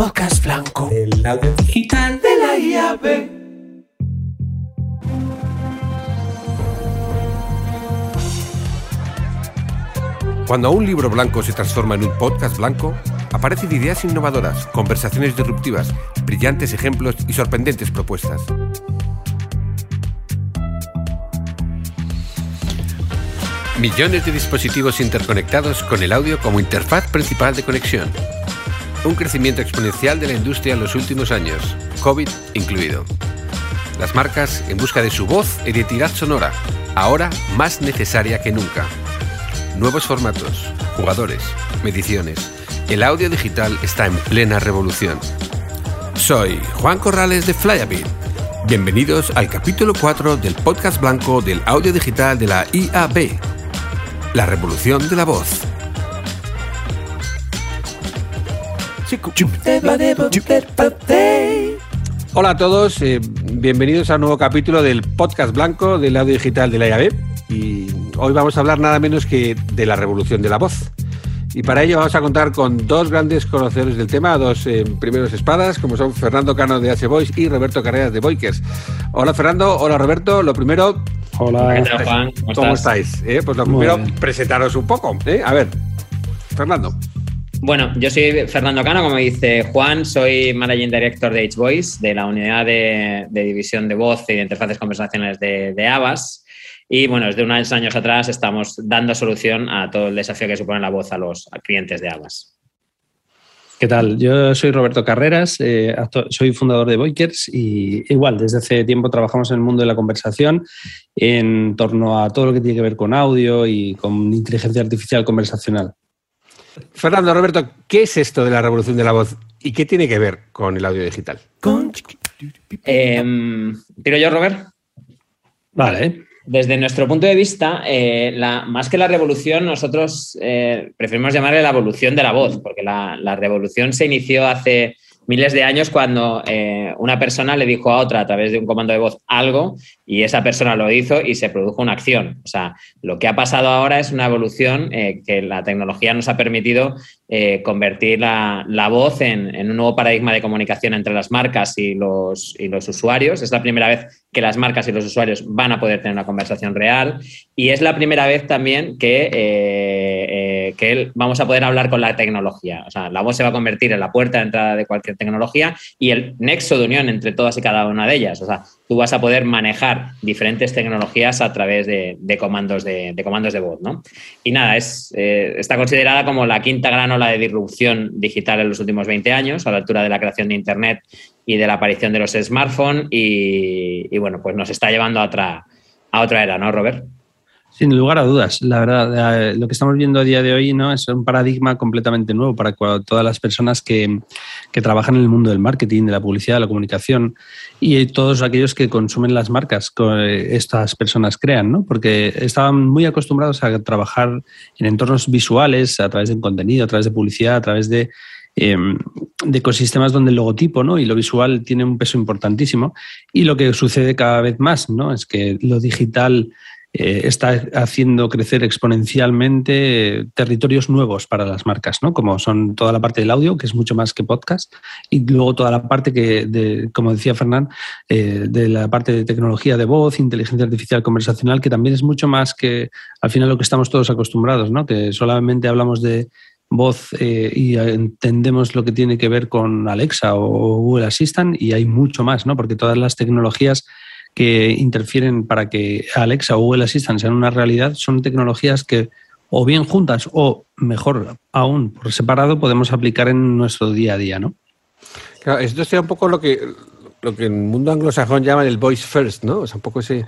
podcast blanco, el audio digital de la IAB. Cuando un libro blanco se transforma en un podcast blanco, aparecen ideas innovadoras, conversaciones disruptivas, brillantes ejemplos y sorprendentes propuestas. Millones de dispositivos interconectados con el audio como interfaz principal de conexión. Un crecimiento exponencial de la industria en los últimos años, COVID incluido. Las marcas en busca de su voz e identidad sonora, ahora más necesaria que nunca. Nuevos formatos, jugadores, mediciones. El audio digital está en plena revolución. Soy Juan Corrales de Flyabit. Bienvenidos al capítulo 4 del podcast blanco del audio digital de la IAB. La revolución de la voz. Hola a todos, eh, bienvenidos a un nuevo capítulo del podcast blanco del audio digital de la IAB. Y hoy vamos a hablar nada menos que de la revolución de la voz. Y para ello vamos a contar con dos grandes conocedores del tema, dos eh, primeros espadas, como son Fernando Cano de H-Voice y Roberto Carreras de Boikers. Hola Fernando, hola Roberto. Lo primero, Hola. Juan? ¿Cómo, estáis? Eh, pues lo primero, presentaros un poco. ¿eh? A ver, Fernando. Bueno, yo soy Fernando Cano, como dice Juan, soy Managing Director de H-Voice, de la unidad de, división de voz y de interfaces conversacionales de, de. Y bueno, desde unos años atrás estamos dando solución a todo el desafío que supone la voz a los clientes de Avas. ¿Qué tal? Yo soy Roberto Carreras, eh, soy fundador de Boikers y igual, desde hace tiempo trabajamos en el mundo de la conversación en torno a todo lo que tiene que ver con audio y con inteligencia artificial conversacional. Fernando, Roberto, ¿qué es esto de la revolución de la voz y qué tiene que ver con el audio digital? Eh, ¿Tiro yo, Robert? Vale. Desde nuestro punto de vista, eh, más que la revolución, nosotros eh, preferimos llamarle la evolución de la voz, porque la, revolución se inició hace miles de años cuando eh, una persona le dijo a otra a través de un comando de voz algo y esa persona lo hizo y se produjo una acción. O sea, lo que ha pasado ahora es una evolución que la tecnología nos ha permitido convertir la, voz en, en, un nuevo paradigma de comunicación entre las marcas y los, y los usuarios. Es la primera vez que las marcas y los usuarios van a poder tener una conversación real y es la primera vez también que, que vamos a poder hablar con la tecnología. O sea, la voz se va a convertir en la puerta de entrada de cualquier tecnología y el nexo de unión entre todas y cada una de ellas. O sea, tú vas a poder manejar diferentes tecnologías a través de, comandos, de, comandos de voz. ¿no? Y nada, es, eh, está considerada como la quinta gran ola de disrupción digital en los últimos 20 años, a la altura de la creación de Internet y de la aparición de los smartphones y, bueno, pues nos está llevando a otra, a otra era, ¿no, Robert? Sin lugar a dudas, la verdad, eh, lo que estamos viendo a día de hoy ¿no? es un paradigma completamente nuevo para todas las personas que, que, trabajan en el mundo del marketing, de la publicidad, de la comunicación y todos aquellos que consumen las marcas que estas personas crean, ¿no? porque estaban muy acostumbrados a trabajar en entornos visuales, a través de contenido, a través de publicidad, a través de Em, de ecosistemas donde el logotipo ¿no? y lo visual tiene un peso importantísimo. Y lo que sucede cada vez más ¿no? es que lo digital eh, está haciendo crecer exponencialmente territorios nuevos para las marcas, ¿no? como son toda la parte del audio, que es mucho más que podcast, y luego toda la parte que, como decía Fernán, eh, de la parte de tecnología de voz, inteligencia artificial conversacional, que también es mucho más que al final lo que estamos todos acostumbrados, ¿no? que solamente hablamos de voz eh, y entendemos lo que tiene que ver con Alexa o Google Assistant y hay mucho más, ¿no? Porque todas las tecnologías que interfieren para que Alexa o Google Assistant sean una realidad son tecnologías que o bien juntas o mejor aún por separado podemos aplicar en nuestro día a día, ¿no? Claro, esto sería un poco lo que lo que el mundo anglosajón llaman el voice first, ¿no? O sea, un poco ese,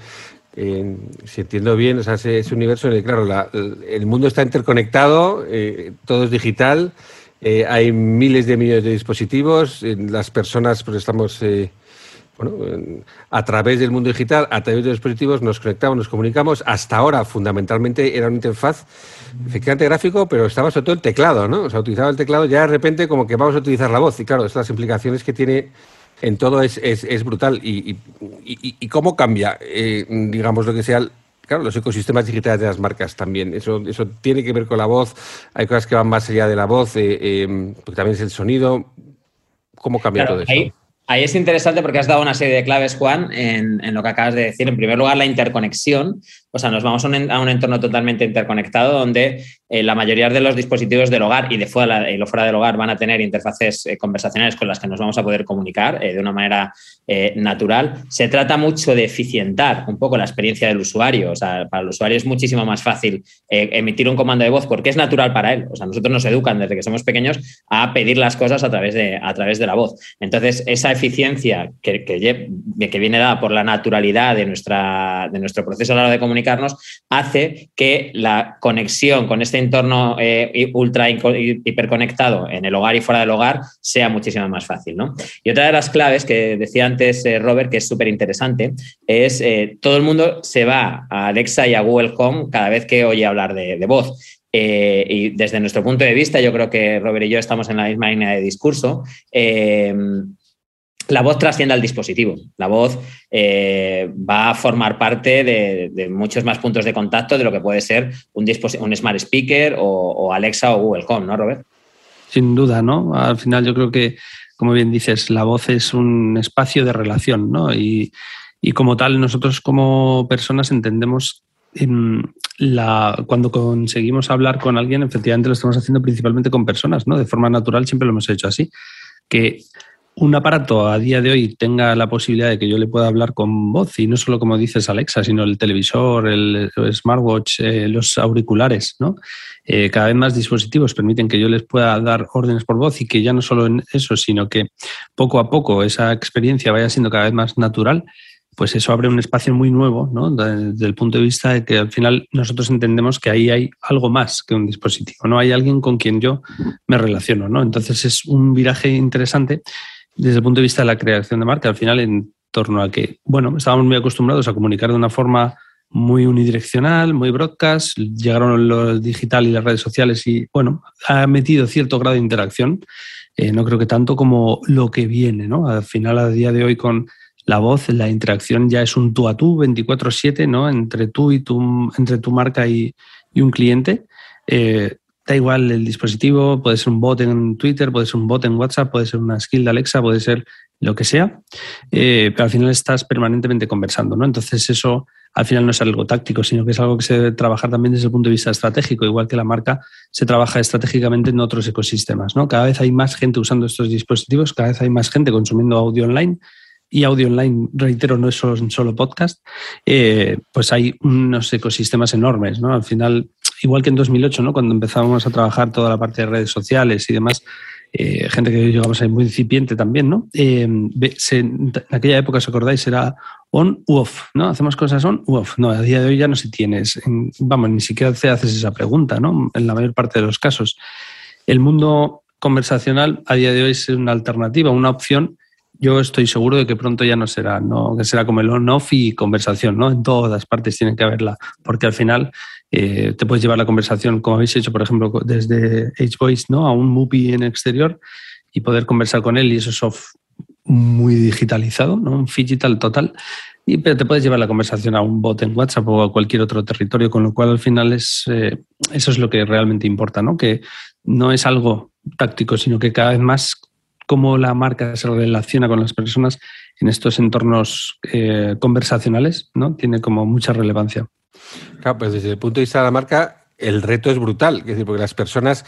si entiendo bien, o sea, ese, universo en el, claro, el mundo está interconectado, eh, todo es digital, eh, hay miles de millones de dispositivos, las personas pues estamos eh, bueno, a través del mundo digital, a través de los dispositivos, nos conectamos, nos comunicamos. Hasta ahora, fundamentalmente, era una interfaz efectivamente gráfico, pero estaba sobre todo el teclado, ¿no? O sea, utilizaba el teclado, ya de repente como que vamos a utilizar la voz. Y claro, estas implicaciones que tiene en todo es, es, brutal. Y, y, cómo cambia, eh, digamos, lo que sea, claro, los ecosistemas digitales de las marcas también. Eso, eso tiene que ver con la voz. Hay cosas que van más allá de la voz, eh, eh, porque también es el sonido. cómo cambia todo eso? Ahí es interesante porque has dado una serie de claves, Juan, en, lo que acabas de decir. En primer lugar, la interconexión. O sea, nos vamos a un, entorno totalmente interconectado donde eh, la mayoría de los dispositivos del hogar y de fuera, y lo fuera del hogar van a tener interfaces eh, conversacionales con las que nos vamos a poder comunicar eh, de una manera natural. Se trata mucho de eficientar un poco la experiencia del usuario. O sea, para el usuario es muchísimo más fácil emitir un comando de voz porque es natural para él. O sea, nosotros nos educan desde que somos pequeños a pedir las cosas a través de, a través de la voz. Entonces, esa eficiencia que, que, viene dada por la naturalidad de, nuestra, de nuestro proceso a la hora de hace que la conexión con este entorno eh, ultra hiperconectado en el hogar y fuera del hogar sea muchísimo más fácil. ¿no? Y otra de las claves que decía antes eh, Robert, que es súper interesante, es eh, todo el mundo se va a Alexa y a Google Home cada vez que oye hablar de, voz. Eh, y desde nuestro punto de vista, yo creo que Robert y yo estamos en la misma línea de discurso. La voz trasciende al dispositivo. La voz eh, va a formar parte de, muchos más puntos de contacto de lo que puede ser un, Smart Speaker o, Alexa o Google Home, ¿no, Robert? Sin duda, ¿no? Al final yo creo que, como bien dices, la voz es un espacio de relación, ¿no? Y, como tal, nosotros como personas entendemos la, cuando conseguimos hablar con alguien, efectivamente lo estamos haciendo principalmente con personas, ¿no? De forma natural siempre lo hemos hecho así. Que un aparato a día de hoy tenga la posibilidad de que yo le pueda hablar con voz, y no solo como dices Alexa, sino el televisor, el, smartwatch, eh, los auriculares, ¿no? Eh, cada vez más dispositivos permiten que yo les pueda dar órdenes por voz y que ya no solo en eso, sino que poco a poco esa experiencia vaya siendo cada vez más natural pues eso abre un espacio muy nuevo, ¿no? Desde el punto de vista de que al final nosotros entendemos que ahí hay algo más que un dispositivo, ¿no? Hay alguien con quien yo me relaciono, ¿no? Entonces es un viraje interesante desde el punto de vista de la creación de marca, al final en torno a que, bueno, estábamos muy acostumbrados a comunicar de una forma muy unidireccional, muy broadcast, llegaron los digital y las redes sociales y, bueno, ha metido cierto grado de interacción, eh, no creo que tanto como lo que viene, ¿no? Al final, a día de hoy, con la voz, la interacción ya es un tú a tú 24/7, ¿no? Entre tú y tu, entre tu marca y, un cliente. Eh, da igual el dispositivo, puede ser un bot en Twitter, puede ser un bot en WhatsApp, puede ser una skill de Alexa, puede ser lo que sea, eh, pero al final estás permanentemente conversando, ¿no? Entonces eso al final no es algo táctico, sino que es algo que se debe trabajar también desde el punto de vista estratégico, igual que la marca se trabaja estratégicamente en otros ecosistemas, ¿no? Cada vez hay más gente usando estos dispositivos, cada vez hay más gente consumiendo audio online, y audio online, reitero, no es solo, solo podcast, eh, pues hay unos ecosistemas enormes, ¿no? Al final, igual que en 2008, ¿no? Cuando empezábamos a trabajar toda la parte de redes sociales y demás, eh, gente que llegamos ahí muy incipiente también, ¿no? Eh, en aquella época, ¿os acordáis? Era on u off, ¿no? Hacemos cosas on u off. No, a día de hoy ya no se tiene. vamos, ni siquiera te haces esa pregunta, ¿no? En la mayor parte de los casos. El mundo conversacional a día de hoy es una alternativa, una opción yo estoy seguro de que pronto ya no será, ¿no? que será como el on-off y conversación, ¿no? En todas partes tiene que haberla, porque al final eh, te puedes llevar la conversación, como habéis hecho, por ejemplo, desde H-Voice, ¿no? A un movie en exterior y poder conversar con él y eso es muy digitalizado, ¿no? Un digital total. Y, pero te puedes llevar la conversación a un bot en WhatsApp o a cualquier otro territorio, con lo cual al final es, eh, eso es lo que realmente importa, ¿no? Que no es algo táctico, sino que cada vez más cómo la marca se relaciona con las personas en estos entornos eh, conversacionales, ¿no? Tiene como mucha relevancia. Claro, pues desde el punto de vista de la marca, el reto es brutal, es decir, porque las personas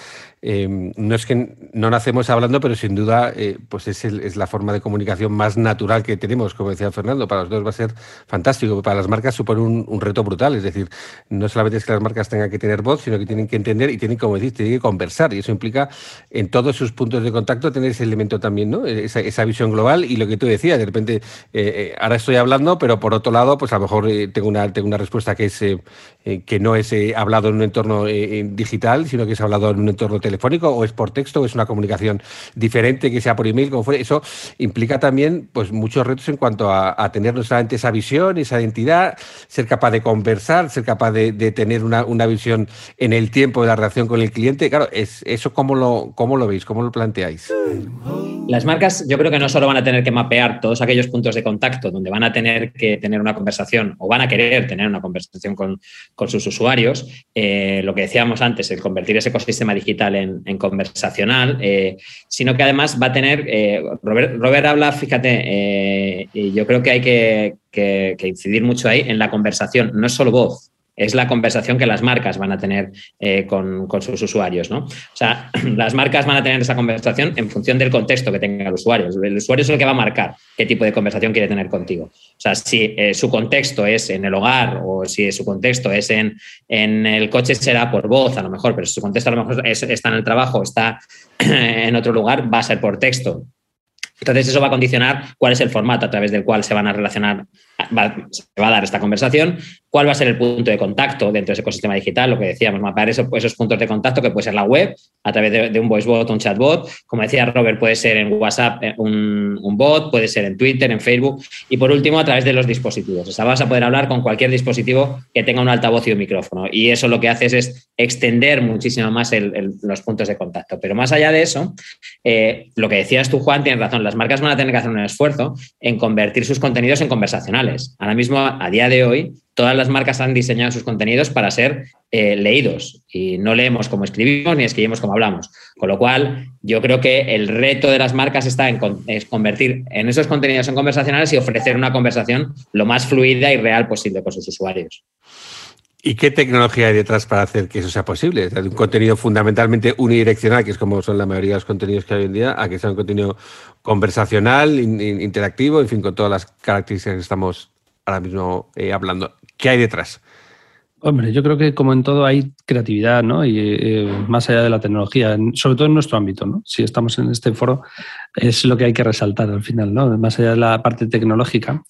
Em, no es que no nacemos hablando, pero sin duda eh, pues es, la forma de comunicación más natural que tenemos, como decía Fernando. Para los dos va a ser fantástico. Para las marcas supone un, reto brutal. Es decir, no solamente es que las marcas tengan que tener voz, sino que tienen que entender y tienen, como decís, tienen que conversar. Y eso implica en todos sus puntos de contacto tener ese elemento también, ¿no? Esa, visión global y lo que tú decías, de repente, eh, eh, ahora estoy hablando, pero por otro lado, pues a lo mejor tengo, una, tengo una respuesta que, es, que no es hablado en un entorno digital, sino que es hablado en un entorno telefónico o es por texto o es una comunicación diferente que sea por email, como fuera. Eso implica también pues, muchos retos en cuanto a, tener no solamente esa visión, esa identidad, ser capaz de conversar, ser capaz de, tener una, visión en el tiempo de la relación con el cliente. Claro, es, ¿eso cómo lo, cómo lo veis? ¿Cómo lo planteáis? Las marcas yo creo que no solo van a tener que mapear todos aquellos puntos de contacto donde van a tener que tener una conversación o van a querer tener una conversación con, sus usuarios, eh, lo que decíamos antes, el convertir ese ecosistema digital en, conversacional, eh, sino que además va a tener, eh, Robert, habla, fíjate, y yo creo que hay que, que incidir mucho ahí en la conversación, no es solo voz, es la conversación que las marcas van a tener eh, con, sus usuarios. ¿no? O sea, las marcas van a tener esa conversación en función del contexto que tenga el usuario. El usuario es el que va a marcar qué tipo de conversación quiere tener contigo. O sea, si eh, su contexto es en el hogar o si su contexto es en, en, el coche, será por voz a lo mejor, pero si su contexto a lo mejor está en el trabajo, está en otro lugar, va a ser por texto. Entonces, eso va a condicionar cuál es el formato a través del cual se van a relacionar, se va a dar esta conversación, cuál va a ser el punto de contacto dentro de ese ecosistema digital, lo que decíamos, mapear esos, puntos de contacto que puede ser la web, a través de, un voice bot o un chatbot. Como decía Robert, puede ser en WhatsApp eh, un, bot, puede ser en Twitter, en Facebook. Y por último, a través de los dispositivos. O sea, vas a poder hablar con cualquier dispositivo que tenga un altavoz y un micrófono. Y eso lo que haces es extender muchísimo más los puntos de contacto. Pero más allá de eso, eh, lo que decías tú, Juan, tienes razón las marcas van a tener que hacer un esfuerzo en convertir sus contenidos en conversacionales. Ahora mismo, a día de hoy, todas las marcas han diseñado sus contenidos para ser eh, leídos y no leemos como escribimos ni escribimos como hablamos. Con lo cual, yo creo que el reto de las marcas está en convertir en esos contenidos en conversacionales y ofrecer una conversación lo más fluida y real posible con sus usuarios. ¿Y qué tecnología hay detrás para hacer que eso sea posible? un contenido fundamentalmente unidireccional, que es como son la mayoría de los contenidos que hay hoy en día, a que sea un contenido conversacional, interactivo, en fin, con todas las características que estamos ahora mismo eh, hablando. ¿Qué hay detrás? Hombre, yo creo que como en todo hay creatividad, ¿no? Y eh, más allá de la tecnología, sobre todo en nuestro ámbito, ¿no? Si estamos en este foro, es lo que hay que resaltar al final, ¿no? Más allá de la parte tecnológica.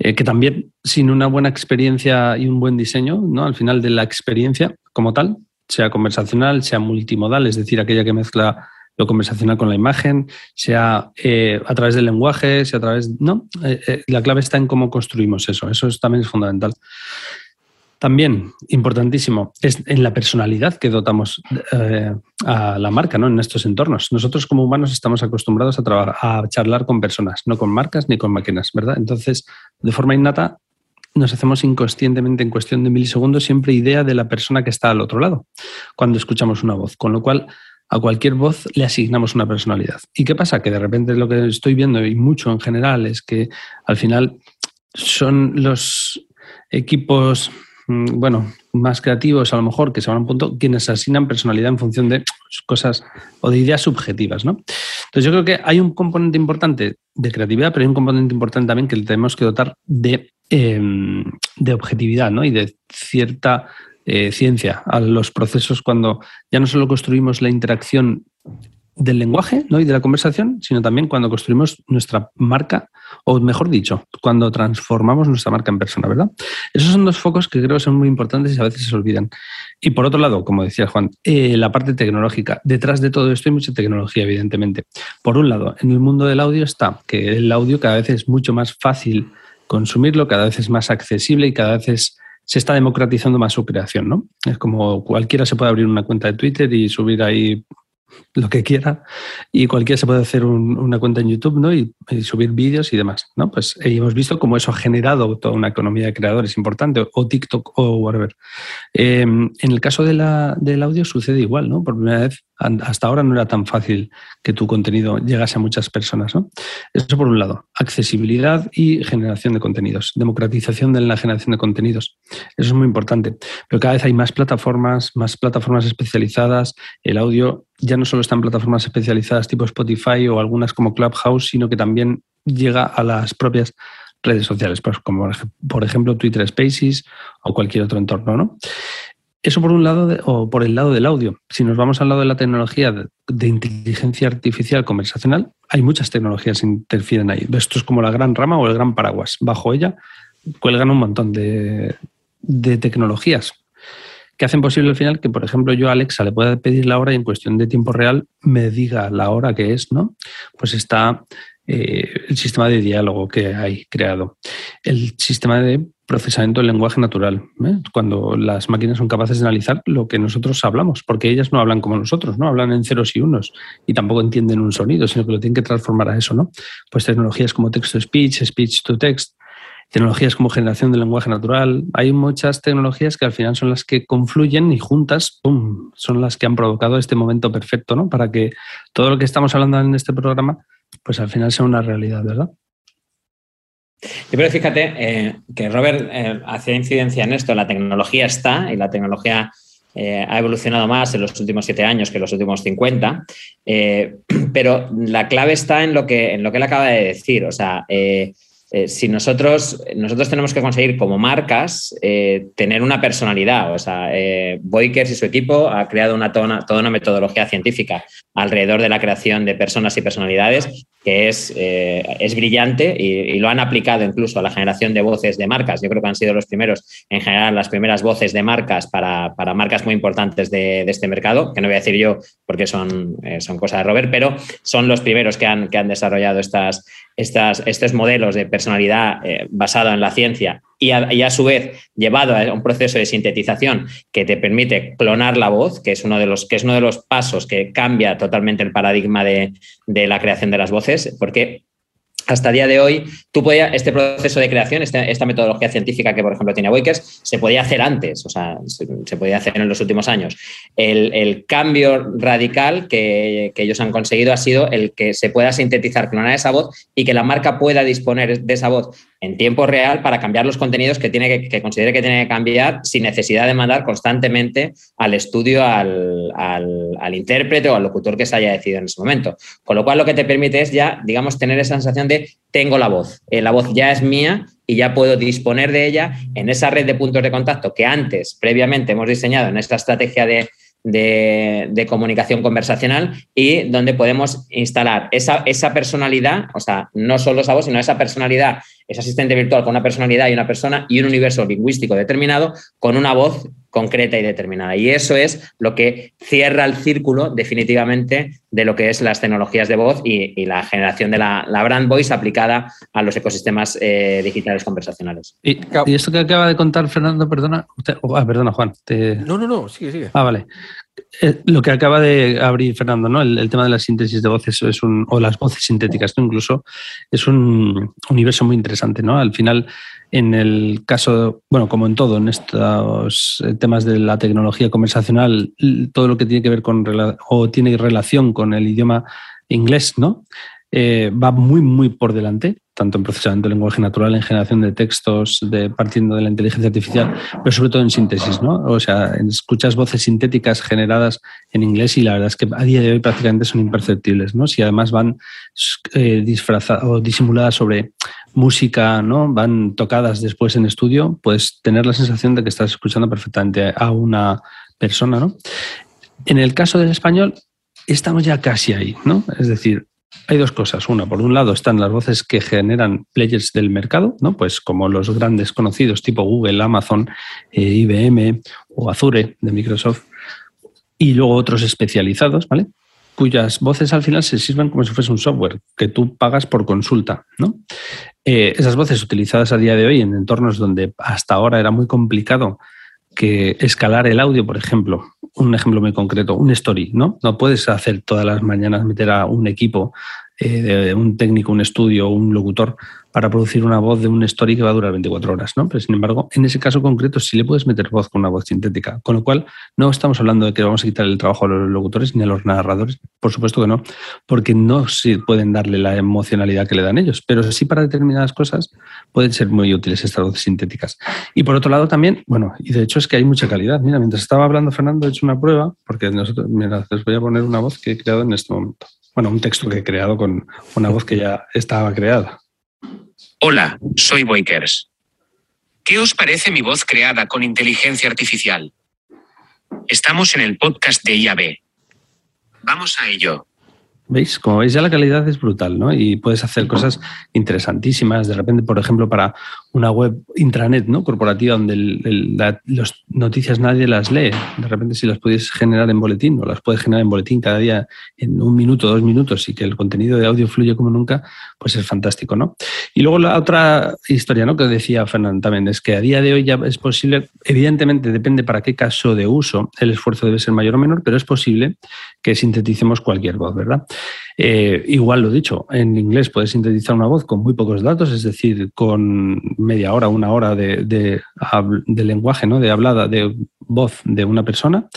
Eh, que también sin una buena experiencia y un buen diseño, ¿no? al final de la experiencia como tal, sea conversacional, sea multimodal, es decir, aquella que mezcla lo conversacional con la imagen, sea eh, a través del lenguaje, sea a través... No, eh, la clave está en cómo construimos eso, eso también es fundamental. También, importantísimo, es en la personalidad que dotamos eh, a la marca ¿no? en estos entornos. Nosotros como humanos estamos acostumbrados a, a charlar con personas, no con marcas ni con máquinas, ¿verdad? Entonces, de forma innata, nos hacemos inconscientemente en cuestión de milisegundos siempre idea de la persona que está al otro lado cuando escuchamos una voz, con lo cual a cualquier voz le asignamos una personalidad. ¿Y qué pasa? Que de repente lo que estoy viendo y mucho en general es que al final son los equipos bueno, más creativos a lo mejor, que se van a un punto, quienes asignan personalidad en función de cosas o de ideas subjetivas, ¿no? Entonces yo creo que hay un componente importante de creatividad, pero hay un componente importante también que le tenemos que dotar de, em, de objetividad, ¿no? Y de cierta eh, ciencia a los procesos cuando ya no solo construimos la interacción del lenguaje ¿no? y de la conversación, sino también cuando construimos nuestra marca, o mejor dicho, cuando transformamos nuestra marca en persona, ¿verdad? Esos son dos focos que creo que son muy importantes y a veces se olvidan. Y por otro lado, como decía Juan, eh, la parte tecnológica. Detrás de todo esto hay mucha tecnología, evidentemente. Por un lado, en el mundo del audio está que el audio cada vez es mucho más fácil consumirlo, cada vez es más accesible y cada vez se está democratizando más su creación, ¿no? Es como cualquiera se puede abrir una cuenta de Twitter y subir ahí lo que quiera y cualquiera se puede hacer una cuenta en YouTube ¿no? y, subir vídeos y demás. ¿no? Pues eh, hemos visto cómo eso ha generado toda una economía de creadores importante, o TikTok o whatever. Em, en el caso de la, del audio sucede igual, ¿no? Por primera vez, hasta ahora no era tan fácil que tu contenido llegase a muchas personas. ¿no? Eso por un lado, accesibilidad y generación de contenidos, democratización de la generación de contenidos. Eso es muy importante. Pero cada vez hay más plataformas, más plataformas especializadas. El audio ya no solo está en plataformas especializadas tipo Spotify o algunas como Clubhouse, sino que también llega a las propias redes sociales, pues como por ejemplo Twitter Spaces o cualquier otro entorno, ¿no? Eso por un lado o por el lado del audio. Si nos vamos al lado de la tecnología de, inteligencia artificial conversacional, hay muchas tecnologías que interfieren ahí. Esto es como la gran rama o el gran paraguas. Bajo ella cuelgan un montón de, de tecnologías que hacen posible al final que, por ejemplo, yo a Alexa le pueda pedir la hora y en cuestión de tiempo real me diga la hora que es, ¿no? Pues está eh, el sistema de diálogo que hay creado, el sistema de procesamiento del lenguaje natural, ¿eh? cuando las máquinas son capaces de analizar lo que nosotros hablamos, porque ellas no hablan como nosotros, no hablan en ceros y unos y tampoco entienden un sonido, sino que lo tienen que transformar a eso, ¿no? Pues tecnologías como text-to-speech, speech-to-text, tecnologías como generación del lenguaje natural, hay muchas tecnologías que al final son las que confluyen y juntas, son las que han provocado este momento perfecto, ¿no? Para que todo lo que estamos hablando en este programa, pues al final sea una realidad, ¿verdad? Pero fíjate eh, que Robert eh, hacía incidencia en esto, la tecnología está y la tecnología eh, ha evolucionado más en los últimos siete años que en los últimos 50, pero la clave está en lo que, en lo que él acaba de decir, o sea, eh, si nosotros, nosotros tenemos que conseguir como marcas eh, tener una personalidad, o sea, eh, Boykers y su equipo ha creado una toda, una metodología científica alrededor de la creación de personas y personalidades que es, es brillante y, lo han aplicado incluso a la generación de voces de marcas. Yo creo que han sido los primeros en generar las primeras voces de marcas para, marcas muy importantes de, este mercado, que no voy a decir yo porque son, son cosas de Robert, pero son los primeros que han, que han desarrollado estas, estas, estos modelos de personalidad eh, basado en la ciencia y a, su vez llevado a un proceso de sintetización que te permite clonar la voz, que es uno de los, que es uno de los pasos que cambia totalmente el paradigma de, de la creación de las voces, porque hasta el día de hoy, tú podías, este proceso de creación, esta, metodología científica que, por ejemplo, tiene Boykers, se podía hacer antes, o sea, se, podía hacer en los últimos años. El, cambio radical que, ellos han conseguido ha sido el que se pueda sintetizar, clonar esa voz y que la marca pueda disponer de esa voz en tiempo real para cambiar los contenidos que, tiene que, considere que tiene que cambiar sin necesidad de mandar constantemente al estudio al, al intérprete o al locutor que se haya decidido en ese momento. Con lo cual, lo que te permite es ya, digamos, tener esa sensación de tengo la voz, eh, la voz ya es mía y ya puedo disponer de ella en esa red de puntos de contacto que antes, previamente, hemos diseñado en esta estrategia de, comunicación conversacional y donde podemos instalar esa, esa, personalidad, o sea, no solo esa voz, sino esa personalidad, ese asistente virtual con una personalidad y una persona y un universo lingüístico determinado con una voz concreta y determinada. Y eso es lo que cierra el círculo definitivamente de lo que es las tecnologías de voz y, la generación de la, brand voice aplicada a los ecosistemas eh, digitales conversacionales. Y, esto que acaba de contar Fernando, perdona, ah, perdona Juan. No, no, no, sigue, sigue. Ah, vale. Eh, lo que acaba de abrir Fernando, ¿no? El, tema de la síntesis de voces es un, o las voces sintéticas, incluso, es un universo muy interesante, ¿no? Al final, en el caso, bueno, como en todo, en estos eh, temas de la tecnología conversacional, todo lo que tiene que ver con o tiene relación con el idioma inglés, ¿no? Eh, va muy, muy por delante, tanto en procesamiento de lenguaje natural, en generación de textos, de, partiendo de la inteligencia artificial, pero sobre todo en síntesis, ¿no? O sea, escuchas voces sintéticas generadas en inglés y la verdad es que a día de hoy prácticamente son imperceptibles, ¿no? Si además van eh, disfrazadas o disimuladas sobre música, ¿no? Van tocadas después en estudio, puedes tener la sensación de que estás escuchando perfectamente a una persona, ¿no? En el caso del español, estamos ya casi ahí, ¿no? Es decir, hay dos cosas. Una, por un lado están las voces que generan players del mercado, ¿no? Pues como los grandes conocidos tipo Google, Amazon, eh, IBM o Azure de Microsoft. Y luego otros especializados, ¿vale? Cuyas voces al final se sirven como si fuese un software que tú pagas por consulta, ¿no? Eh, esas voces utilizadas a día de hoy en entornos donde hasta ahora era muy complicado que escalar el audio, por ejemplo, un ejemplo muy concreto, un story, ¿no? No puedes hacer todas las mañanas meter a un equipo, eh, de un técnico, un estudio, un locutor para producir una voz de un story que va a durar 24 horas, ¿no? Pero sin embargo, en ese caso concreto sí le puedes meter voz con una voz sintética, con lo cual no estamos hablando de que vamos a quitar el trabajo a los locutores ni a los narradores, por supuesto que no, porque no se pueden darle la emocionalidad que le dan ellos, pero sí para determinadas cosas pueden ser muy útiles estas voces sintéticas. Y por otro lado también, bueno, y de hecho es que hay mucha calidad. Mira, mientras estaba hablando Fernando, he hecho una prueba, porque nosotros, mira, les voy a poner una voz que he creado en este momento. Bueno, un texto que he creado con una voz que ya estaba creada. Hola, soy Boykers. ¿Qué os parece mi voz creada con inteligencia artificial? Estamos en el podcast de IAB. Vamos a ello. ¿Veis? Como veis, ya la calidad es brutal, ¿no? Y puedes hacer cosas interesantísimas. De repente, por ejemplo, para una web intranet, ¿no? Corporativa, donde las noticias nadie las lee. De repente, si las puedes generar en boletín, o las puedes generar en boletín cada día en un minuto, dos minutos, y que el contenido de audio fluye como nunca, pues es fantástico, ¿no? Y luego la otra historia, ¿no? Que decía Fernando también, es que a día de hoy ya es posible, evidentemente depende para qué caso de uso, el esfuerzo debe ser mayor o menor, pero es posible que sinteticemos cualquier voz, ¿verdad? Eh, igual lo dicho, en inglés puedes sintetizar una voz con muy pocos datos, es decir, con media hora, una hora de, de, lenguaje, ¿no? de hablada, de voz de una persona,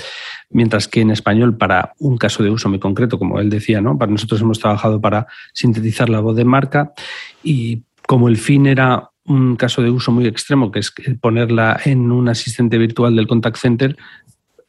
mientras que en español, para un caso de uso muy concreto, como él decía, ¿no? para nosotros hemos trabajado para sintetizar la voz de marca y como el fin era un caso de uso muy extremo, que es ponerla en un asistente virtual del contact center,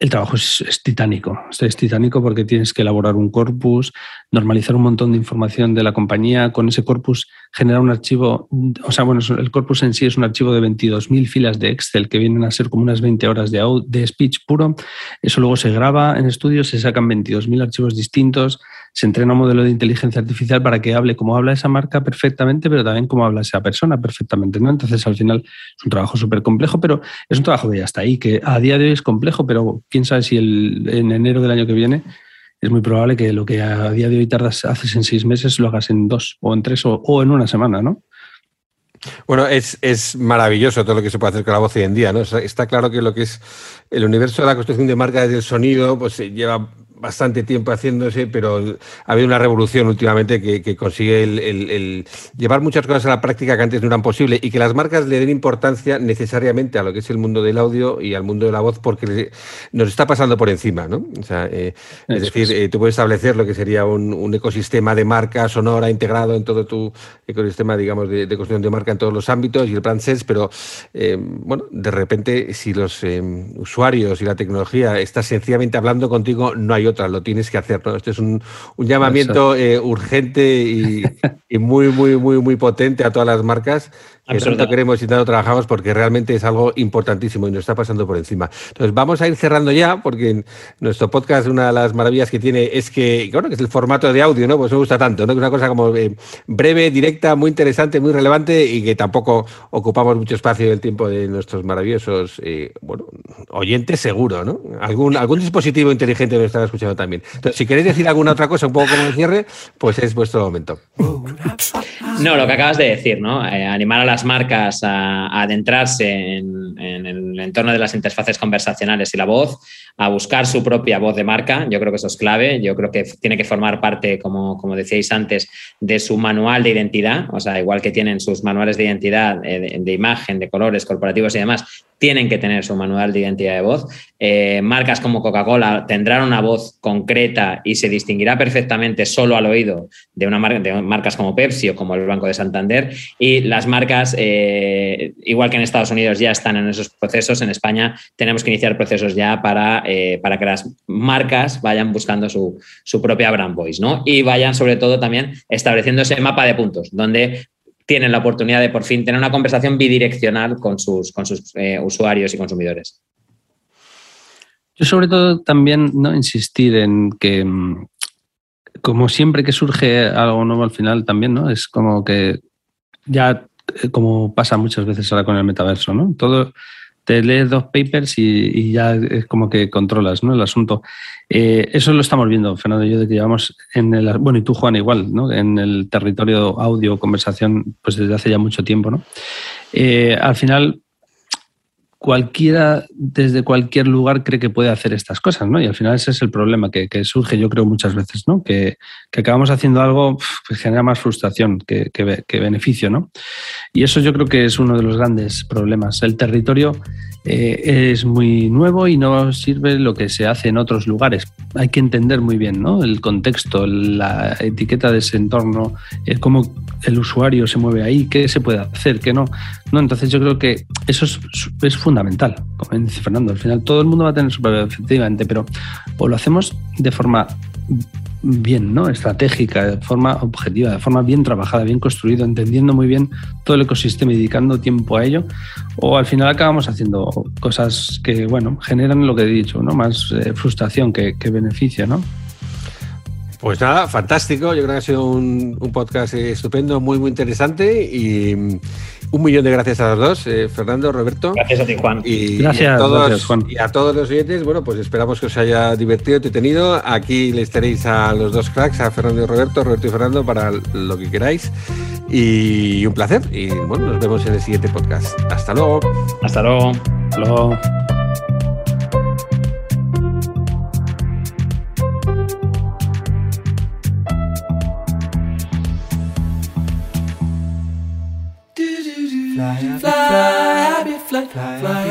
el trabajo es, titánico. Es titánico porque tienes que elaborar un corpus, normalizar un montón de información de la compañía, con ese corpus generar un archivo, o sea, bueno, el corpus en sí es un archivo de 22.000 filas de Excel que vienen a ser como unas 20 horas de, de speech puro. Eso luego se graba en estudio, se sacan 22.000 archivos distintos, se entrena un modelo de inteligencia artificial para que hable como habla esa marca perfectamente, pero también como habla esa persona perfectamente. ¿no? Entonces, al final es un trabajo súper complejo, pero es un trabajo que ya está ahí, que a día de hoy es complejo, pero quién sabe si el, en enero del año que viene es muy probable que lo que a día de hoy tardas, haces en seis meses, lo hagas en dos o en tres o, en una semana, ¿no? Bueno, es, es, maravilloso todo lo que se puede hacer con la voz hoy en día, ¿no? Está claro que lo que es el universo de la construcción de marca desde el sonido, pues lleva bastante tiempo haciéndose, pero ha habido una revolución últimamente que, consigue el, llevar muchas cosas a la práctica que antes no eran posibles y que las marcas le den importancia necesariamente a lo que es el mundo del audio y al mundo de la voz porque nos está pasando por encima, ¿no? O sea, eh, es decir, eh, tú puedes establecer lo que sería un, ecosistema de marca sonora integrado en todo tu ecosistema, digamos, de, construcción de marca en todos los ámbitos y el plan sense, pero eh, bueno, de repente si los usuarios y la tecnología está sencillamente hablando contigo, no hay lo tienes que hacer. ¿no? Este es un, llamamiento eh, urgente y, y, muy, muy, muy, muy potente a todas las marcas que tanto queremos y tanto trabajamos porque realmente es algo importantísimo y nos está pasando por encima. Entonces vamos a ir cerrando ya porque nuestro podcast una de las maravillas que tiene es que, bueno, que es el formato de audio, ¿no? Pues me gusta tanto, ¿no? Que es una cosa como eh, breve, directa, muy interesante, muy relevante y que tampoco ocupamos mucho espacio del tiempo de nuestros maravillosos, eh, bueno, oyentes seguro, ¿no? Algún, algún dispositivo inteligente nos estará escuchando también. Entonces, si queréis decir alguna otra cosa un poco como el cierre, pues es vuestro momento. No, lo que acabas de decir, ¿no? Eh, animar a las marcas a, adentrarse en, el entorno de las interfaces conversacionales y la voz, a buscar su propia voz de marca. Yo creo que eso es clave. Yo creo que tiene que formar parte, como, como decíais antes, de su manual de identidad. O sea, igual que tienen sus manuales de identidad eh, de imagen, de colores corporativos y demás, tienen que tener su manual de identidad de voz. Eh, marcas como Coca-Cola tendrán una voz concreta y se distinguirá perfectamente solo al oído de, una marca, de marcas como Pepsi o como el Banco de Santander. Y las marcas, eh, igual que en Estados Unidos ya están en esos procesos, en España tenemos que iniciar procesos ya para, eh, para que las marcas vayan buscando su, su propia brand voice ¿no? y vayan sobre todo también estableciendo ese mapa de puntos donde tienen la oportunidad de por fin tener una conversación bidireccional con sus, con sus eh, usuarios y consumidores. Yo sobre todo también no insistir en que mm, como siempre que surge algo nuevo al final también, ¿no? Es como que ya como pasa muchas veces ahora con el metaverso, ¿no? Todo te lees dos papers y, ya es como que controlas ¿no? el asunto. Eh, eso lo estamos viendo, Fernando y yo, de que llevamos en el, bueno, y tú, Juan, igual, ¿no? en el territorio audio, conversación, pues desde hace ya mucho tiempo. ¿no? Eh, al final, cualquiera desde cualquier lugar cree que puede hacer estas cosas, ¿no? Y al final ese es el problema que, surge, yo creo, muchas veces, ¿no? Que, acabamos haciendo algo que genera más frustración que, que, beneficio, ¿no? Y eso yo creo que es uno de los grandes problemas. El territorio eh, es muy nuevo y no sirve lo que se hace en otros lugares. Hay que entender muy bien ¿no? el contexto, la etiqueta de ese entorno, eh, cómo el usuario se mueve ahí, qué se puede hacer, qué no. no entonces yo creo que eso es, fundamental, como dice Fernando. Al final todo el mundo va a tener su efectivamente, pero o lo hacemos de forma bien, ¿no? Estratégica, de forma objetiva, de forma bien trabajada, bien construida, entendiendo muy bien todo el ecosistema y dedicando tiempo a ello, o al final acabamos haciendo cosas que, bueno, generan lo que he dicho, ¿no? Más eh, frustración que, que beneficio, ¿no? Pues nada, fantástico. Yo creo que ha sido un, un podcast estupendo, muy, muy interesante y mm, un millón de gracias a los dos, eh, Fernando, Roberto. Gracias a ti, Juan. Y, Gracias, y a todos, gracias, Juan. y a todos los oyentes, bueno, pues esperamos que os haya divertido, entretenido. Aquí les tenéis a los dos cracks, a Fernando y Roberto, Roberto y Fernando, para lo que queráis. Y un placer. Y bueno, nos vemos en el siguiente podcast. Hasta luego. Hasta luego. Hasta luego. Fly, fly,